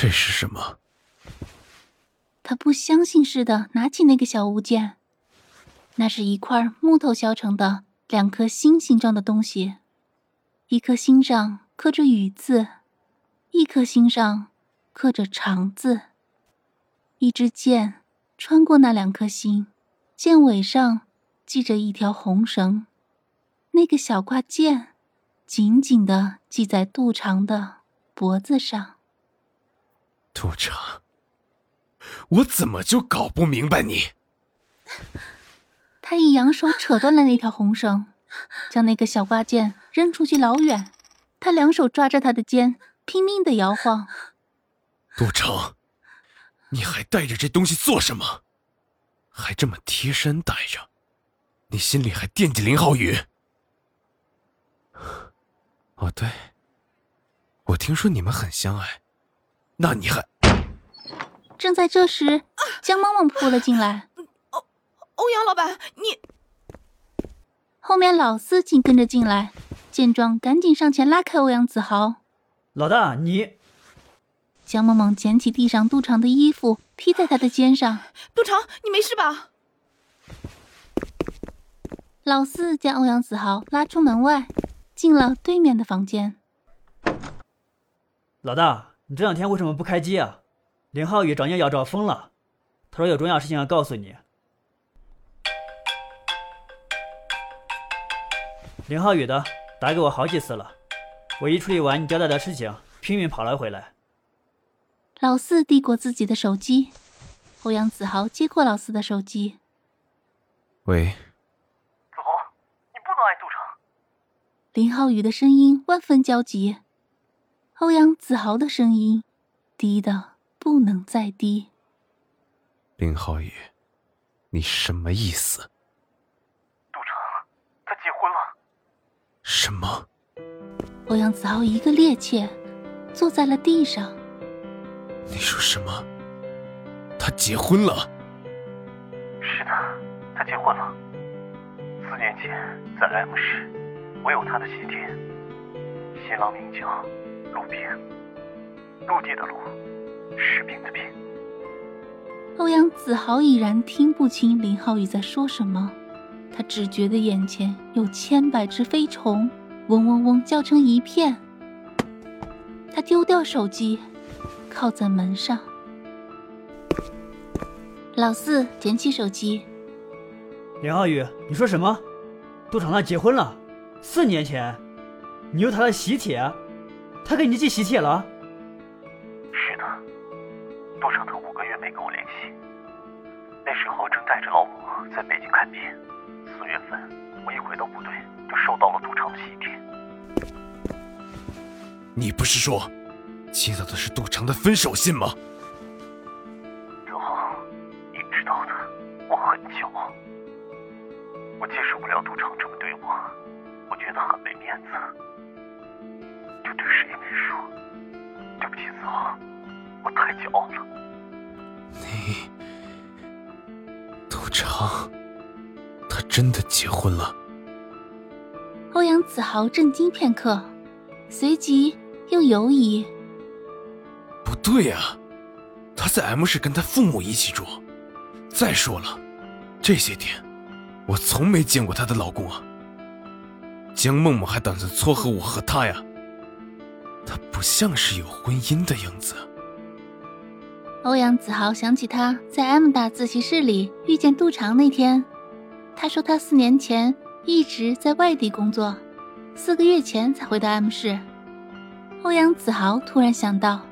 这是什么？他不相信似的拿起那个小物件，那是一块木头削成的两颗心形状的东西，一颗心上刻着“雨”字，一颗心上刻着“长”字。一支箭穿过那两颗心，箭尾上系着一条红绳，那个小挂件紧紧的系在杜长的。脖子上，杜长，我怎么就搞不明白你？他一扬手扯断了那条红绳，将那个小挂件扔出去老远。他两手抓着他的肩，拼命的摇晃。杜城，你还带着这东西做什么？还这么贴身带着，你心里还惦记林浩宇？哦，对。我听说你们很相爱，那你还……正在这时，江萌萌扑了进来。欧欧阳老板，你……后面老四紧跟着进来，见状赶紧上前拉开欧阳子豪。老大，你……江萌萌捡起地上杜长的衣服，披在他的肩上。杜长，你没事吧？老四将欧阳子豪拉出门外，进了对面的房间。老大，你这两天为什么不开机啊？林浩宇找你要找疯了，他说有重要事情要告诉你。林浩宇的打给我好几次了，我一处理完你交代的事情，拼命跑了回来。老四递过自己的手机，欧阳子豪接过老四的手机。喂，子豪，你不能爱杜长。林浩宇的声音万分焦急。欧阳子豪的声音低的不能再低。林浩宇，你什么意思？杜成，他结婚了。什么？欧阳子豪一个趔趄，坐在了地上。你说什么？他结婚了？是的，他结婚了。四年前在 M 市，我有他的喜帖，新郎名叫。陆平，陆地的陆，士兵的兵。欧阳子豪已然听不清林浩宇在说什么，他只觉得眼前有千百只飞虫，嗡嗡嗡叫成一片。他丢掉手机，靠在门上。老四捡起手机，林浩宇，你说什么？杜长娜结婚了？四年前，你有他的喜帖？他给你寄喜帖了？是的，杜长他五个月没跟我联系。那时候正带着老母在北京看病。四月份我一回到部队，就收到了杜长的喜帖。你不是说接到的是杜长的分手信吗？子豪，你知道的，我很骄傲。我接受不了杜长这么对我，我觉得很没面子。就对谁也没说，对不起，子豪，我太骄傲了。你，杜长，他真的结婚了？欧阳子豪震惊片刻，随即又犹疑。不对啊，他在 M 市跟他父母一起住。再说了，这些天我从没见过她的老公啊。江梦梦还打算撮合我和他呀。他不像是有婚姻的样子。欧阳子豪想起他在 M 大自习室里遇见杜长那天，他说他四年前一直在外地工作，四个月前才回到 M 市。欧阳子豪突然想到，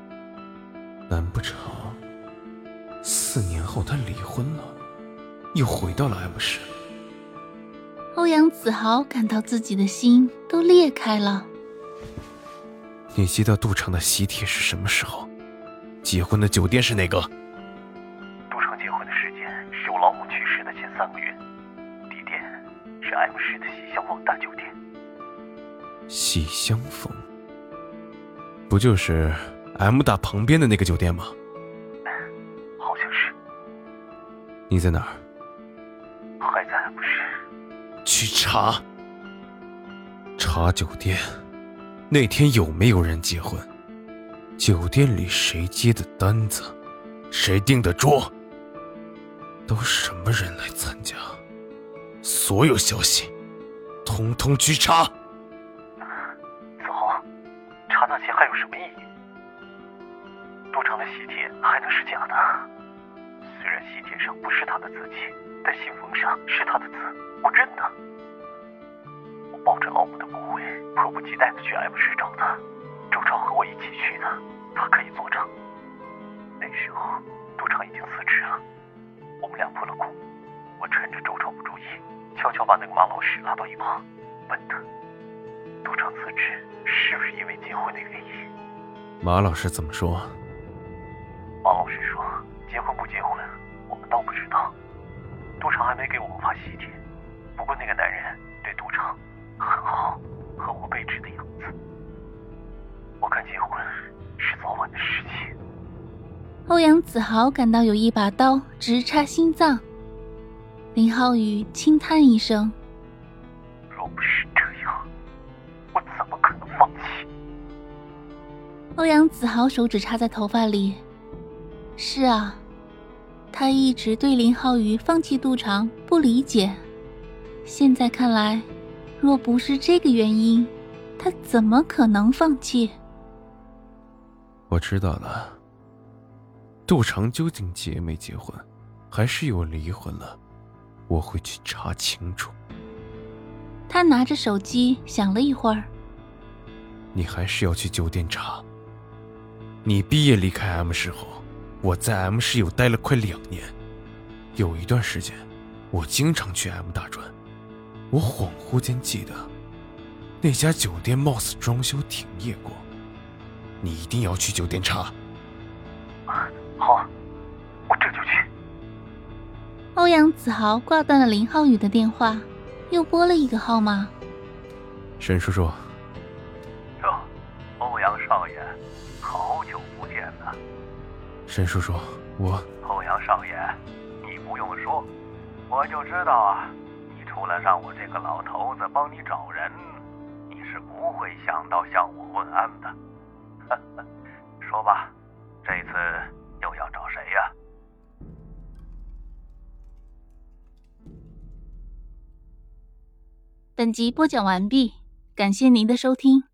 难不成四年后他离婚了，又回到了 M 市？欧阳子豪感到自己的心都裂开了。你接到杜城的喜帖是什么时候？结婚的酒店是哪个？杜城结婚的时间是我老母去世的前三个月，地点是 M 市的喜相逢大酒店。喜相逢，不就是 M 大旁边的那个酒店吗？好像是。你在哪儿？还在 M 市。去查。查酒店，那天有没有人结婚？酒店里谁接的单子？谁订的桌？都什么人来参加？所有消息，通通去查。子豪，查那些还有什么意义？赌场的喜帖还能是假的？虽然喜帖上不是他的字迹，但信封上是他的字，我认得。我抱着老母的骨灰，迫不及待的去 M 市找他。周超和我一起去的，他可以作证。那时候赌场已经辞职了，我们俩破了功。我趁着周超不注意，悄悄把那个马老师拉到一旁，问他：赌场辞职是不是因为结婚的原因？马老师怎么说？马老师说：结婚不结婚，我们倒不知道。赌场还没给我们发喜帖，不过那个男人对赌场很好，和我背直的样子。我看结婚是早晚的事情。欧阳子豪感到有一把刀直插心脏。林浩宇轻叹一声：“若不是这样，我怎么可能放弃？”欧阳子豪手指插在头发里。是啊，他一直对林浩宇放弃杜长不理解。现在看来，若不是这个原因，他怎么可能放弃？我知道了。杜长究竟结没结婚，还是有离婚了？我会去查清楚。他拿着手机想了一会儿。你还是要去酒店查。你毕业离开 M 市后，我在 M 市又待了快两年，有一段时间，我经常去 M 大转。我恍惚间记得，那家酒店貌似装修停业过。你一定要去酒店查。好，我这就去。欧阳子豪挂断了林浩宇的电话，又拨了一个号码。沈叔叔。哟，欧阳少爷，好久不见呐。沈叔叔，我。欧阳少爷，你不用说，我就知道啊，你除了让我这个老头子帮你找人，你是不会想到向我问安的。说吧，这次又要找谁呀？本集播讲完毕，感谢您的收听。